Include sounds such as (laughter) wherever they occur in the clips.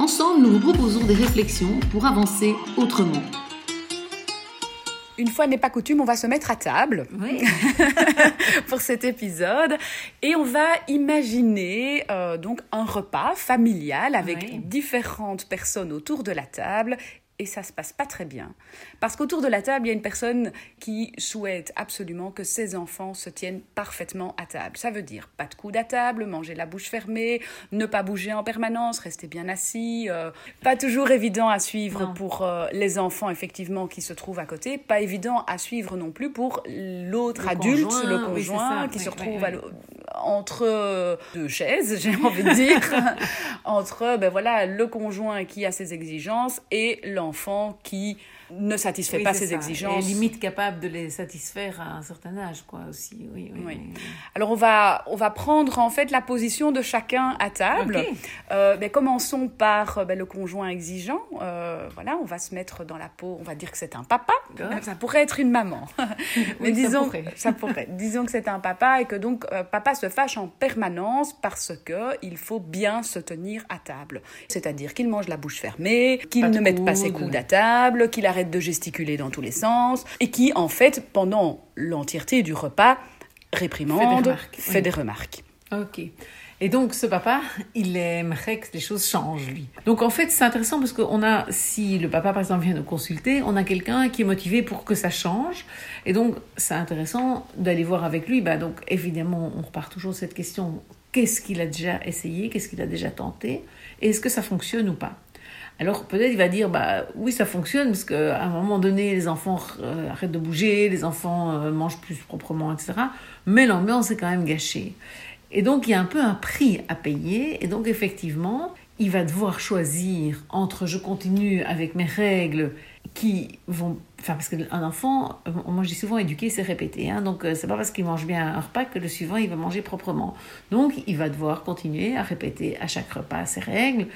Ensemble, nous vous proposons des réflexions pour avancer autrement. Une fois n'est pas coutume, on va se mettre à table Oui. (laughs) pour cet épisode et on va imaginer euh, donc un repas familial avec Oui. différentes personnes autour de la table et ça se passe pas très bien parce qu'autour de la table il y a une personne qui souhaite absolument que ses enfants se tiennent parfaitement à table. Ça veut dire pas de coude à table, manger la bouche fermée, ne pas bouger en permanence, rester bien assis, euh, pas toujours évident à suivre Non. pour euh, les enfants effectivement qui se trouvent à côté, pas évident à suivre non plus pour l'autre adulte, conjoint, le conjoint qui Oui, se retrouve oui. entre euh, deux chaises, (laughs) j'ai envie de dire, (laughs) entre ben voilà le conjoint qui a ses exigences et l'enfant qui ne satisfait Oui, pas ses ça. exigences. Et limite capable de les satisfaire à un certain âge, quoi, aussi. Oui, oui. Oui. oui. Alors on va, on va prendre en fait la position de chacun à table. Ok. Euh, ben, commençons par euh, ben, le conjoint exigeant. Euh, voilà, on va se mettre dans la peau, on va dire que c'est un papa. Ça pourrait être une maman. (laughs) Mais ça disons, pourrait. (laughs) ça pourrait. Disons que c'est un papa et que donc euh, papa se fâche en permanence parce que il faut bien se tenir à table. C'est-à-dire qu'il mange la bouche fermée, qu'il ne mette pas ses coude. coudes à table, qu'il arrête de gesticuler dans tous les sens et qui en fait pendant l'entièreté du repas réprimande, remarques, fait oui. des remarques. Ok. Et donc, ce papa, il aimerait que les choses changent, lui. Donc, en fait, c'est intéressant parce qu'on a, si le papa, par exemple, vient nous consulter, on a quelqu'un qui est motivé pour que ça change. Et donc, c'est intéressant d'aller voir avec lui. Bah, donc, évidemment, on repart toujours cette question qu'est-ce qu'il a déjà essayé Qu'est-ce qu'il a déjà tenté Et est-ce que ça fonctionne ou pas? Alors peut-être il va dire bah oui ça fonctionne parce qu'à un moment donné les enfants euh, arrêtent de bouger, les enfants euh, mangent plus proprement etc. Mais l'ambiance est quand même gâchée. Et donc il y a un peu un prix à payer et donc effectivement il va devoir choisir entre je continue avec mes règles qui vont enfin parce qu'un enfant moi je dis souvent éduquer c'est répéter hein, donc euh, c'est pas parce qu'il mange bien un repas que le suivant il va manger proprement donc il va devoir continuer à répéter à chaque repas ses règles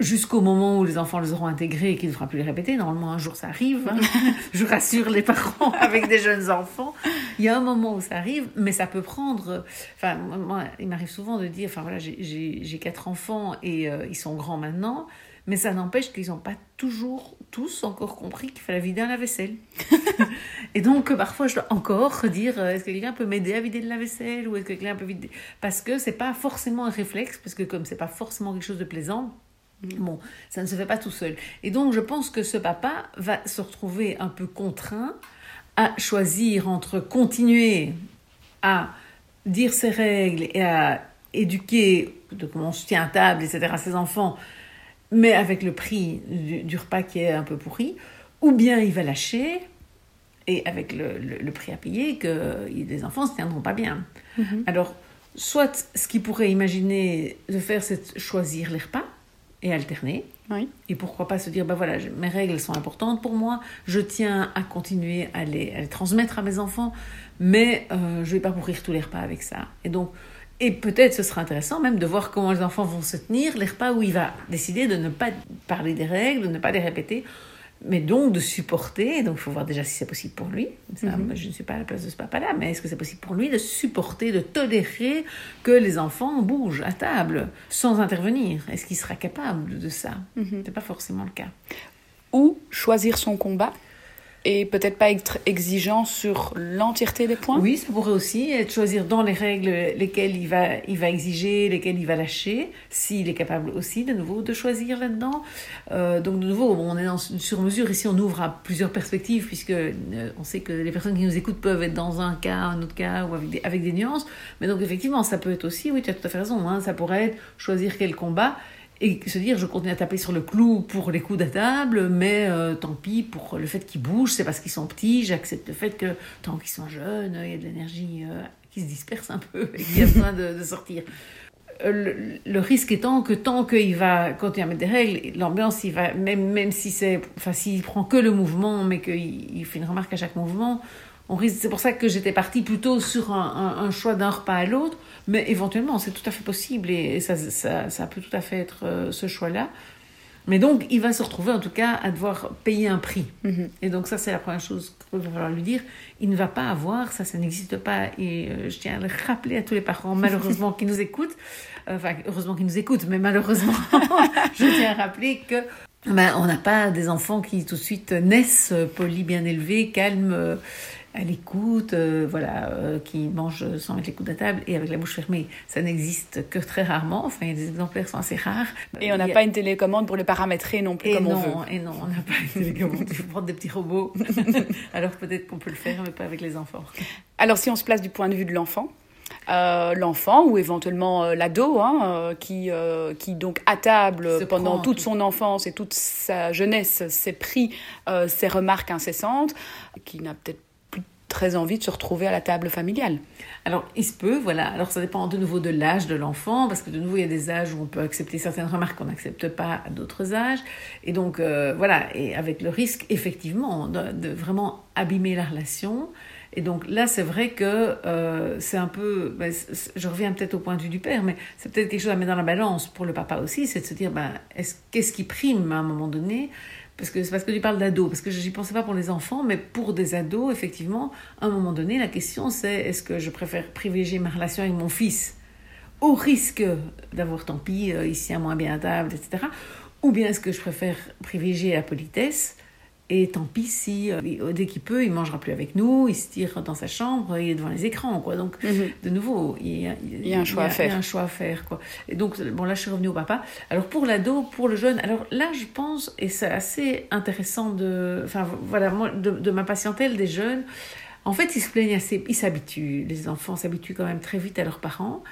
jusqu'au moment où les enfants les auront intégrés et qu'il ne fera plus les répéter. Normalement, un jour, ça arrive. hein. (laughs) Je rassure les parents (laughs) avec des jeunes enfants. Il y a un moment où ça arrive, mais ça peut prendre... Enfin, moi, il m'arrive souvent de dire, enfin voilà, j'ai- quatre enfants et euh, ils sont grands maintenant, mais ça n'empêche qu'ils n'ont pas toujours tous encore compris qu'il fallait vider un lave-vaisselle. (laughs) et donc, parfois, je dois encore dire, euh, est-ce que quelqu'un peut m'aider à vider le lave-vaisselle ou est-ce que quelqu'un peut vider... Parce que c'est pas forcément un réflexe, parce que comme c'est pas forcément quelque chose de plaisant, Bon, ça ne se fait pas tout seul. Et donc, je pense que ce papa va se retrouver un peu contraint à choisir entre continuer à dire ses règles et à éduquer de comment on se tient à table, etc., à ses enfants, mais avec le prix du, du repas qui est un peu pourri, ou bien il va lâcher et avec le, le- le prix à payer que les enfants ne se tiendront pas bien. Alors, soit ce qu'il pourrait imaginer de faire, c'est de choisir les repas et alterner. Oui. Et pourquoi pas se dire, bah voilà, je- mes règles sont importantes pour moi, je tiens à continuer à les, à les transmettre à mes enfants, mais euh, je vais pas pourrir tous les repas avec ça. Et donc, et peut-être ce sera intéressant même de voir comment les enfants vont se tenir, les repas où il va décider de ne pas parler des règles, de ne pas les répéter, mais donc de supporter, donc il faut voir déjà si c'est possible pour lui, Ça, moi, je ne suis pas à la place de ce papa-là, mais est-ce que c'est possible pour lui de supporter, de tolérer que les enfants bougent à table sans intervenir? Est-ce qu'il sera capable de ça? C'est pas forcément le cas. Ou choisir son combat et peut-être pas être exigeant sur l'entièreté des points? Oui, ça pourrait aussi être choisir dans les règles lesquelles il va, il va exiger, lesquelles il va lâcher, s'il est capable aussi de nouveau de choisir là-dedans. Euh, donc de nouveau, on est dans une sur-mesure, ici on ouvre à plusieurs perspectives, puisque euh, on sait que les personnes qui nous écoutent peuvent être dans un cas, un autre cas, ou avec des, avec des nuances. Mais donc effectivement, ça peut être aussi, oui, tu as tout à fait raison, hein, ça pourrait être choisir quel combat et se dire je continue à taper sur le clou pour les coups de table, mais euh, tant pis pour le fait qu'ils bougent, c'est parce qu'ils sont petits, j'accepte le fait que tant qu'ils sont jeunes, il y a de l'énergie euh, qui se disperse un peu (laughs) et qui a (laughs) besoin de, de sortir. le, le, risque étant que tant qu'il va continuer à mettre des règles, l'ambiance, il va, même, même si c'est, enfin, s'il prend que le mouvement, mais qu'il il fait une remarque à chaque mouvement, risque, c'est pour ça que j'étais partie plutôt sur un, un, un choix d'un repas à l'autre, mais éventuellement, c'est tout à fait possible et, ça, ça, ça, peut tout à fait être euh, ce choix-là. Mais donc, il va se retrouver en tout cas à devoir payer un prix. -hmm. Et donc, ça, c'est la première chose qu'il va falloir lui dire. Il ne va pas avoir, ça, ça n'existe pas. Et euh, je tiens à le rappeler à tous les parents, malheureusement, qui nous écoutent. Enfin, heureusement qu'ils nous écoutent, mais malheureusement, (laughs) je tiens à rappeler que ben, on n'a pas des enfants qui tout de suite naissent polis, bien élevés, calmes à l'écoute, euh, voilà, euh, qui mange sans mettre les coudes à table et avec la bouche fermée. Ça n'existe que très rarement. Enfin, des exemplaires sont assez rares. Et on n'a a... pas une télécommande pour les paramétrer non plus et comme non, on veut. Et non, on n'a pas une télécommande. Il faut prendre des petits robots. (laughs) Alors peut-être qu'on peut le faire, mais pas avec les enfants. Alors si on se place du point de vue de l'enfant, euh, l'enfant ou éventuellement euh, l'ado hein, euh, qui, qui donc à table Se pendant toute tout. son enfance et toute sa jeunesse s'est pris ces remarques incessantes qui n'a peut-être très envie de se retrouver à la table familiale. Alors, il se peut, voilà. Alors, ça dépend de nouveau de l'âge de l'enfant, parce que de nouveau, il y a des âges où on peut accepter certaines remarques qu'on n'accepte pas à d'autres âges. Et donc, euh, voilà. Et avec le risque, effectivement, de, vraiment abîmer la relation. Et donc, là, c'est vrai que euh, c'est un peu. Ben, je reviens peut-être au point de vue du père, mais c'est peut-être quelque chose à mettre dans la balance pour le papa aussi, c'est de se dire ben, qu'est-ce qui prime à un moment donné parce que c'est parce que tu parles d'ados, parce que je n'y pensais pas pour les enfants, mais pour des ados, effectivement, à un moment donné, la question c'est est-ce que je préfère privilégier ma relation avec mon fils au risque d'avoir tant pis, euh, ici à moins bien à table, etc. Ou bien est-ce que je préfère privilégier la politesse et tant pis si, euh, dès qu'il peut, il mangera plus avec nous, il se tire dans sa chambre, il est devant les écrans, quoi. Donc, mm -hmm. de nouveau, il y, a, il y a un choix il y a, à faire. Il y a un choix à faire, quoi. Et donc, bon, là, je suis revenue au papa. Alors, pour l'ado, pour le jeune, alors là, je pense, et c'est assez intéressant de, enfin, voilà, moi, de, de ma patientèle des jeunes, en fait, ils se plaignent assez, ils s'habituent, les enfants s'habituent quand même très vite à leurs parents.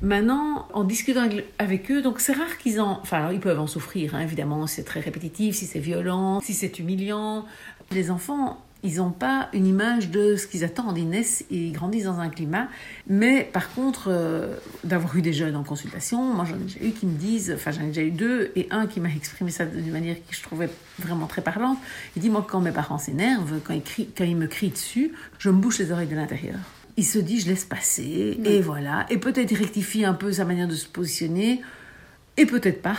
Maintenant, en discutant avec eux, donc c'est rare qu'ils en... Enfin, ils peuvent en souffrir, hein, évidemment, c'est très répétitif, si c'est violent, si c'est humiliant. Les enfants, ils n'ont pas une image de ce qu'ils attendent. Ils naissent et ils grandissent dans un climat. Mais par contre, euh, d'avoir eu des jeunes en consultation, moi j'en ai déjà eu qui me disent, enfin j'en ai déjà eu deux, et un qui m'a (laughs) exprimé ça d'une manière que je trouvais vraiment très parlante. Il dit, moi quand mes parents s'énervent, quand, ils crient, quand ils me crient dessus, je me bouche les oreilles de l'intérieur il se dit je laisse passer mmh. et voilà et peut-être il rectifie un peu sa manière de se positionner et peut-être pas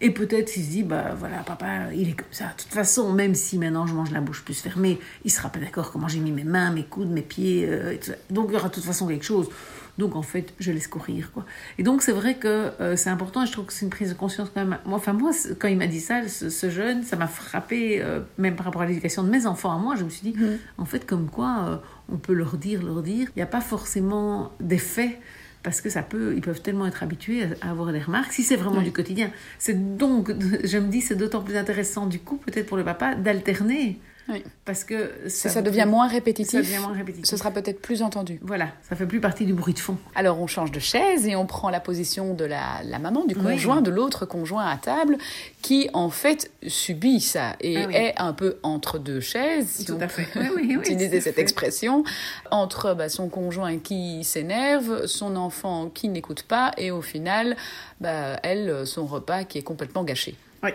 et peut-être il se dit bah voilà papa il est comme ça de toute façon même si maintenant je mange la bouche plus fermée il sera pas d'accord comment j'ai mis mes mains mes coudes mes pieds euh, et tout ça. donc il y aura de toute façon quelque chose donc en fait je laisse courir quoi et donc c'est vrai que euh, c'est important et je trouve que c'est une prise de conscience quand même moi, enfin moi quand il m'a dit ça ce, ce jeune ça m'a frappé euh, même par rapport à l'éducation de mes enfants à moi je me suis dit mmh. en fait comme quoi on peut leur dire, leur dire. Il n'y a pas forcément d'effet parce que ça peut, ils peuvent tellement être habitués à avoir des remarques, si c'est vraiment oui. du quotidien. C'est donc, (laughs) je me dis, c'est d'autant plus intéressant du coup, peut-être pour le papa, d'alterner. Oui. Parce que ça, ça devient moins répétitif. Ça devient moins répétitif. Ce sera peut-être plus entendu. Voilà, ça fait plus partie du bruit de fond. Alors on change de chaise et on prend la position de la, la maman, du conjoint, oui. de l'autre conjoint à table, qui en fait subit ça et ah oui. est un peu entre deux chaises, si Tout on à fait. oui, utiliser cette fait. expression, entre bah, son conjoint qui s'énerve, son enfant qui n'écoute pas et au final, bah, elle, son repas qui est complètement gâché. Oui.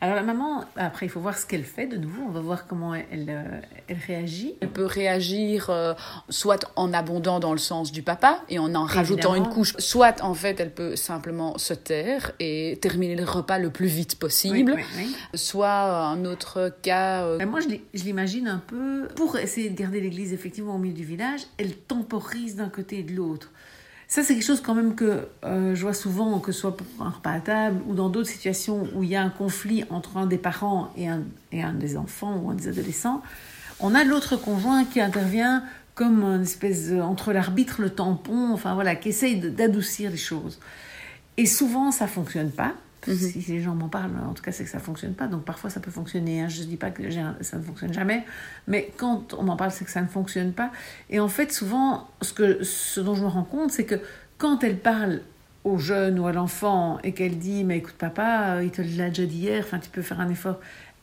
Alors la maman, après il faut voir ce qu'elle fait de nouveau, on va voir comment elle, elle, elle réagit. Elle peut réagir euh, soit en abondant dans le sens du papa et en en rajoutant Évidemment. une couche, soit en fait elle peut simplement se taire et terminer le repas le plus vite possible, oui, oui, oui. soit un autre cas... Euh... moi je l'imagine un peu, pour essayer de garder l'église effectivement au milieu du village, elle temporise d'un côté et de l'autre. Ça, c'est quelque chose quand même que euh, je vois souvent, que ce soit pour un repas à table ou dans d'autres situations où il y a un conflit entre un des parents et un, et un des enfants ou un des adolescents. On a l'autre conjoint qui intervient comme une espèce de, entre l'arbitre, le tampon, enfin voilà, qui essaye d'adoucir les choses. Et souvent, ça fonctionne pas. Mm -hmm. Si les gens m'en parlent, en tout cas, c'est que ça fonctionne pas. Donc parfois, ça peut fonctionner. Hein. Je ne dis pas que ça ne fonctionne jamais, mais quand on m'en parle, c'est que ça ne fonctionne pas. Et en fait, souvent, ce, que, ce dont je me rends compte, c'est que quand elle parle au jeune ou à l'enfant et qu'elle dit mais écoute papa il te l'a déjà dit hier enfin tu peux faire un effort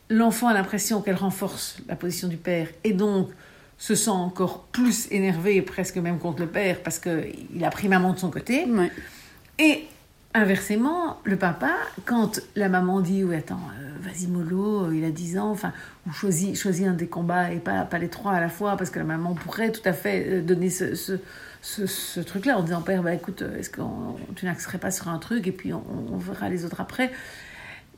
l'enfant a l'impression qu'elle renforce la position du père et donc se sent encore plus énervé presque même contre le père parce que il a pris maman de son côté ouais. Et inversement, le papa, quand la maman dit Oui, attends, euh, vas-y, mollo, il a 10 ans, enfin, ou choisis, choisis un des combats et pas, pas les trois à la fois, parce que la maman pourrait tout à fait euh, donner ce, ce, truc-là en disant Père, bah, écoute, est-ce que tu n'axerais pas sur un truc et puis on, on verra les autres après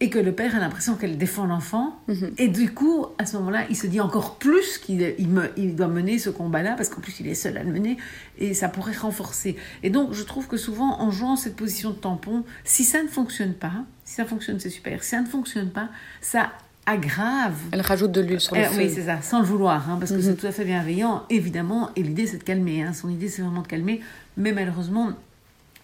et que le père a l'impression qu'elle défend l'enfant. Mhm. Et du coup, à ce moment-là, il se dit encore plus qu'il il me- il doit mener ce combat-là, parce qu'en plus, il est seul à le mener, et ça pourrait renforcer. Et donc, je trouve que souvent, en jouant cette position de tampon, si ça ne fonctionne pas, si ça fonctionne, c'est super. Si ça ne fonctionne pas, ça aggrave Elle rajoute de l'huile sur le eh, feu. oui, c'est ça, sans le vouloir, hein, parce que Mhm. c'est tout à fait bienveillant, évidemment, et l'idée c'est de calmer, hein. son idée c'est vraiment de calmer, mais malheureusement,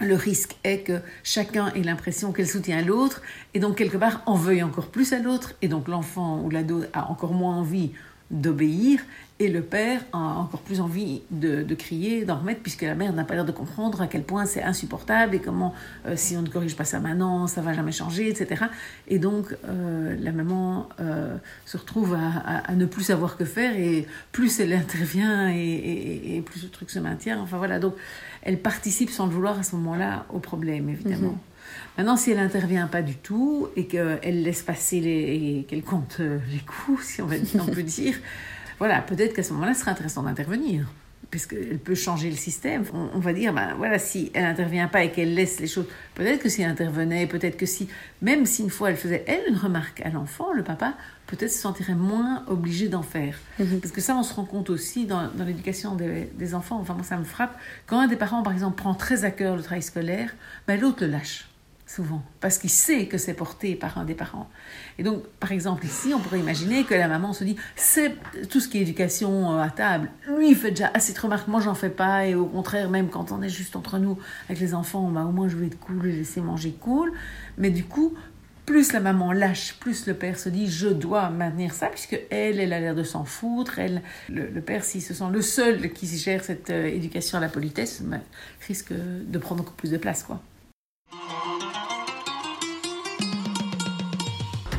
le risque est que chacun ait l'impression qu'elle soutient l'autre, et donc quelque part en veuille encore plus à l'autre, et donc l'enfant ou l'ado a encore moins envie d'obéir, et le père a encore plus envie de, de crier, d'en remettre, puisque la mère n'a pas l'air de comprendre à quel point c'est insupportable et comment, euh, si on ne corrige pas ça maintenant, ça va jamais changer, etc. Et donc, euh, la maman euh, se retrouve à, à- à ne plus savoir que faire, et plus elle intervient, et, et- et plus le truc se maintient. Enfin voilà, donc elle participe sans le vouloir à ce moment-là au problème, évidemment. Mhm. Maintenant, si elle n'intervient pas du tout et qu'elle laisse passer les, et qu'elle compte les coups, si on, va, on peut dire, (laughs) voilà, peut-être qu'à ce moment-là, ce serait intéressant d'intervenir. Parce qu'elle peut changer le système. On, on va dire, ben voilà, si elle n'intervient pas et qu'elle laisse les choses, peut-être que si elle intervenait, peut-être que si, même si une fois elle faisait, elle, une remarque à l'enfant, le papa, peut-être se sentirait moins obligé d'en faire. Mhm. Parce que ça, on se rend compte aussi dans, dans l'éducation des, des enfants. Enfin, moi, ça me frappe. Quand un des parents, par exemple, prend très à cœur le travail scolaire, ben, l'autre le lâche, souvent. Parce qu'il sait que c'est porté par un des parents. Et donc, par exemple, ici, on pourrait imaginer que la maman se dit c'est tout ce qui est éducation euh, à table. Lui, il fait déjà assez de remarques. Moi, j'en fais pas. Et au contraire, même quand on est juste entre nous avec les enfants, bah, au moins, je vais être cool et laisser manger cool. Mais du coup, plus la maman lâche, plus le père se dit je dois maintenir ça, puisque elle, elle a l'air de s'en foutre. Elle, le, le père, s'il se sent le seul qui gère cette euh, éducation à la politesse, bah, risque de prendre beaucoup plus de place, quoi.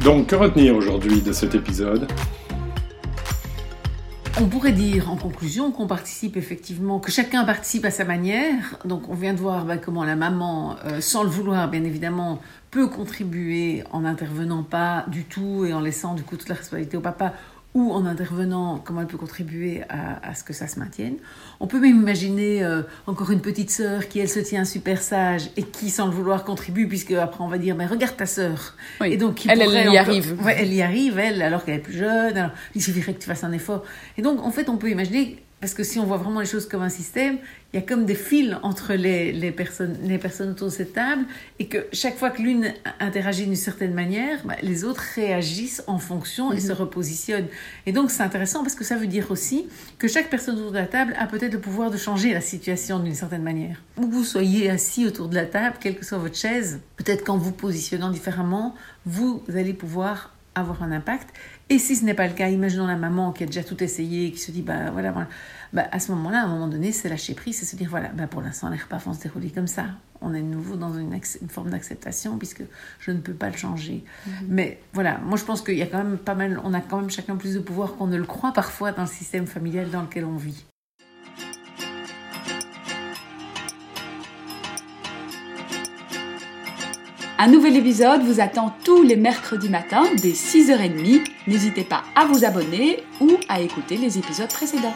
Donc, que retenir aujourd'hui de cet épisode On pourrait dire en conclusion qu'on participe effectivement, que chacun participe à sa manière. Donc on vient de voir bah, comment la maman, euh, sans le vouloir bien évidemment, peut contribuer en n'intervenant pas du tout et en laissant du coup toute la responsabilité au papa ou en intervenant, comment elle peut contribuer à, à ce que ça se maintienne. On peut même imaginer euh, encore une petite sœur qui, elle, se tient super sage et qui, sans le vouloir, contribue, puisque après on va dire, mais regarde ta sœur. Oui. Et donc, qui Elle, elle y encore- arrive. Ouais, elle y arrive, elle, alors qu'elle est plus jeune. Alors, il suffirait que tu fasses un effort. Et donc, en fait, on peut imaginer, parce que si on voit vraiment les choses comme un système, il y a comme des fils entre les, les, personnes, les personnes autour de cette table, et que chaque fois que l'une interagit d'une certaine manière, bah, les autres réagissent en fonction et se repositionnent. Et donc, c'est intéressant parce que ça veut dire aussi que chaque personne autour de la table a peut-être le pouvoir de changer la situation d'une certaine manière. Où vous soyez assis autour de la table, quelle que soit votre chaise, peut-être qu'en vous positionnant différemment, vous allez pouvoir avoir un impact. Et si ce n'est pas le cas, imaginons la maman qui a déjà tout essayé, qui se dit, bah voilà, voilà. Bah, à ce moment-là, à un moment donné, c'est lâcher prise, c'est se dire, voilà, bah, pour l'instant, les repas vont se dérouler comme ça. On est de nouveau dans une, forme d'acceptation puisque je ne peux pas le changer. Mais voilà, moi je pense qu'il y a quand même pas mal, on a quand même chacun plus de pouvoir qu'on ne le croit parfois dans le système familial dans lequel on vit. Un nouvel épisode vous attend tous les mercredis matins dès 6h30. N'hésitez pas à vous abonner ou à écouter les épisodes précédents.